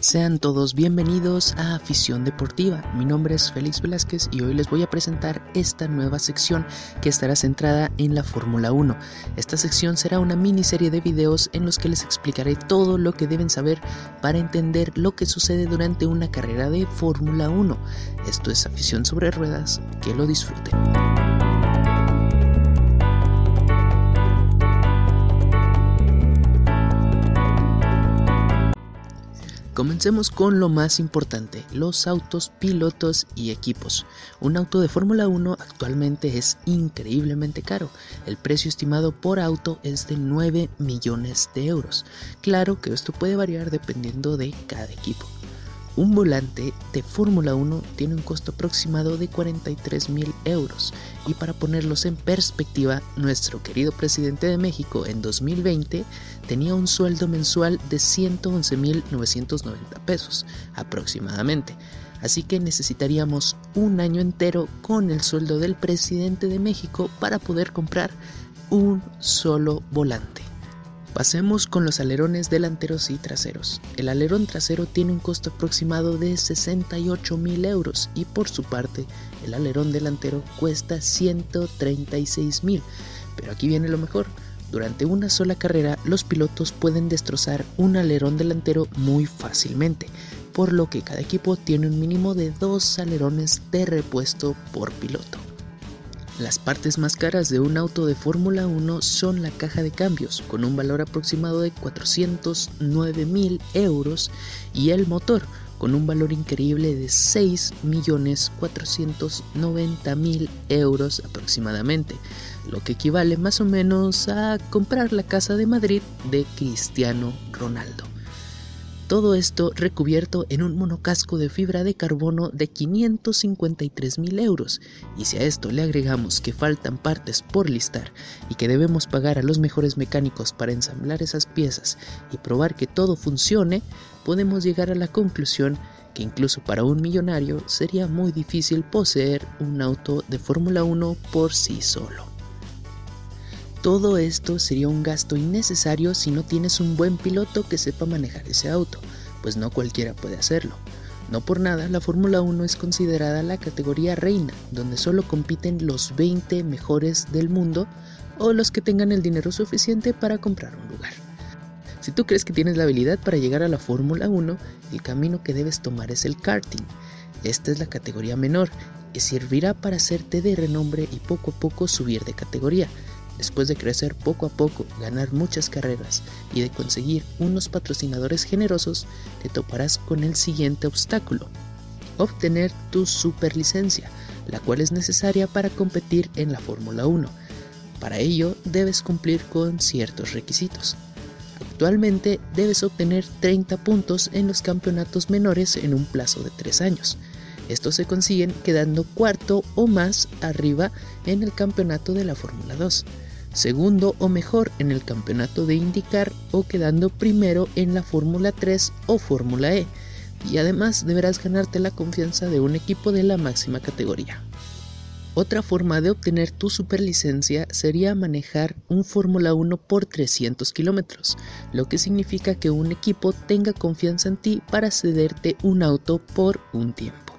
Sean todos bienvenidos a Afición Deportiva. Mi nombre es Félix Velázquez y hoy les voy a presentar esta nueva sección que estará centrada en la Fórmula 1. Esta sección será una miniserie de videos en los que les explicaré todo lo que deben saber para entender lo que sucede durante una carrera de Fórmula 1. Esto es Afición sobre Ruedas, que lo disfruten. Comencemos con lo más importante, los autos, pilotos y equipos. Un auto de Fórmula 1 actualmente es increíblemente caro. El precio estimado por auto es de 9 millones de euros. Claro que esto puede variar dependiendo de cada equipo. Un volante de Fórmula 1 tiene un costo aproximado de 43 mil euros y para ponerlos en perspectiva, nuestro querido presidente de México en 2020 tenía un sueldo mensual de 111 mil 990 pesos aproximadamente. Así que necesitaríamos un año entero con el sueldo del presidente de México para poder comprar un solo volante. Pasemos con los alerones delanteros y traseros. El alerón trasero tiene un costo aproximado de 68 mil euros y por su parte el alerón delantero cuesta 136 mil. Pero aquí viene lo mejor. Durante una sola carrera los pilotos pueden destrozar un alerón delantero muy fácilmente, por lo que cada equipo tiene un mínimo de dos alerones de repuesto por piloto. Las partes más caras de un auto de Fórmula 1 son la caja de cambios, con un valor aproximado de 409 mil euros, y el motor, con un valor increíble de 6.490.000 euros aproximadamente, lo que equivale más o menos a comprar la casa de Madrid de Cristiano Ronaldo. Todo esto recubierto en un monocasco de fibra de carbono de 553 mil euros. Y si a esto le agregamos que faltan partes por listar y que debemos pagar a los mejores mecánicos para ensamblar esas piezas y probar que todo funcione, podemos llegar a la conclusión que incluso para un millonario sería muy difícil poseer un auto de Fórmula 1 por sí solo. Todo esto sería un gasto innecesario si no tienes un buen piloto que sepa manejar ese auto, pues no cualquiera puede hacerlo. No por nada, la Fórmula 1 es considerada la categoría reina, donde solo compiten los 20 mejores del mundo o los que tengan el dinero suficiente para comprar un lugar. Si tú crees que tienes la habilidad para llegar a la Fórmula 1, el camino que debes tomar es el karting. Esta es la categoría menor y servirá para hacerte de renombre y poco a poco subir de categoría. Después de crecer poco a poco, ganar muchas carreras y de conseguir unos patrocinadores generosos, te toparás con el siguiente obstáculo. Obtener tu superlicencia, la cual es necesaria para competir en la Fórmula 1. Para ello debes cumplir con ciertos requisitos. Actualmente debes obtener 30 puntos en los campeonatos menores en un plazo de 3 años. Estos se consiguen quedando cuarto o más arriba en el campeonato de la Fórmula 2 segundo o mejor en el campeonato de IndyCar o quedando primero en la Fórmula 3 o Fórmula E. Y además deberás ganarte la confianza de un equipo de la máxima categoría. Otra forma de obtener tu superlicencia sería manejar un Fórmula 1 por 300 kilómetros, lo que significa que un equipo tenga confianza en ti para cederte un auto por un tiempo.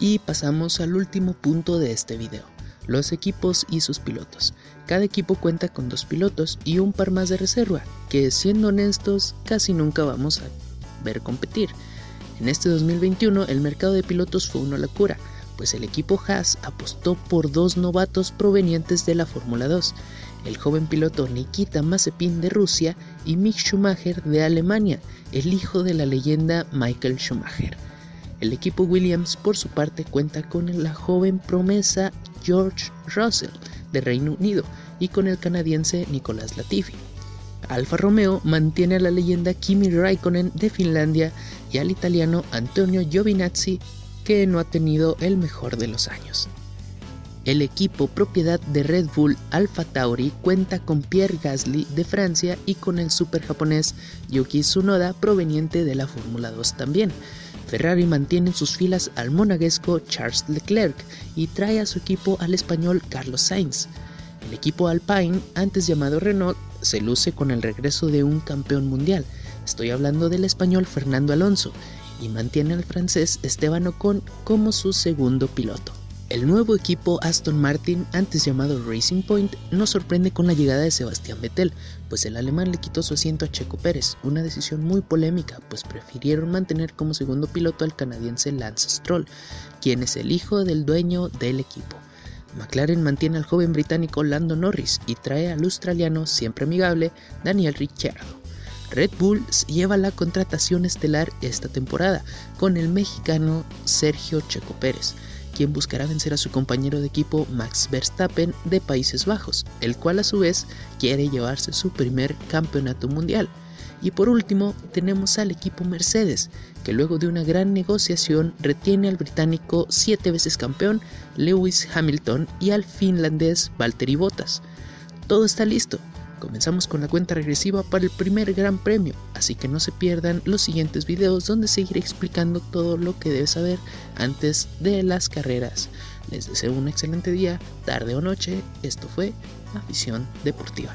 Y pasamos al último punto de este video los equipos y sus pilotos. Cada equipo cuenta con dos pilotos y un par más de reserva, que siendo honestos casi nunca vamos a ver competir. En este 2021 el mercado de pilotos fue una locura, pues el equipo Haas apostó por dos novatos provenientes de la Fórmula 2, el joven piloto Nikita Mazepin de Rusia y Mick Schumacher de Alemania, el hijo de la leyenda Michael Schumacher. El equipo Williams por su parte cuenta con la joven promesa George Russell de Reino Unido y con el canadiense Nicolás Latifi. Alfa Romeo mantiene a la leyenda Kimi Raikkonen de Finlandia y al italiano Antonio Giovinazzi que no ha tenido el mejor de los años. El equipo propiedad de Red Bull Alfa Tauri cuenta con Pierre Gasly de Francia y con el super japonés Yuki Tsunoda proveniente de la Fórmula 2 también. Ferrari mantiene en sus filas al monaguesco Charles Leclerc y trae a su equipo al español Carlos Sainz. El equipo Alpine, antes llamado Renault, se luce con el regreso de un campeón mundial, Estoy hablando del español Fernando Alonso y mantiene al francés Esteban Ocon como su segundo piloto. El nuevo equipo Aston Martin, antes llamado Racing Point, nos sorprende con la llegada de Sebastián Vettel, pues el alemán le quitó su asiento a Checo Pérez, una decisión muy polémica, pues prefirieron mantener como segundo piloto al canadiense Lance Stroll, quien es el hijo del dueño del equipo. McLaren mantiene al joven británico Lando Norris y trae al australiano siempre amigable Daniel Ricciardo. Red Bull lleva la contratación estelar esta temporada con el mexicano Sergio Checo Pérez, quien buscará vencer a su compañero de equipo Max Verstappen de Países Bajos, el cual a su vez quiere llevarse su primer campeonato mundial. Y por último tenemos al equipo Mercedes, que luego de una gran negociación retiene al británico siete veces campeón Lewis Hamilton y al finlandés Valtteri Bottas. Todo está listo, Comenzamos con la cuenta regresiva para el primer gran premio, así que no se pierdan los siguientes videos donde seguiré explicando todo lo que debes saber antes de las carreras. Les deseo un excelente día, tarde o noche, esto fue Afición Deportiva.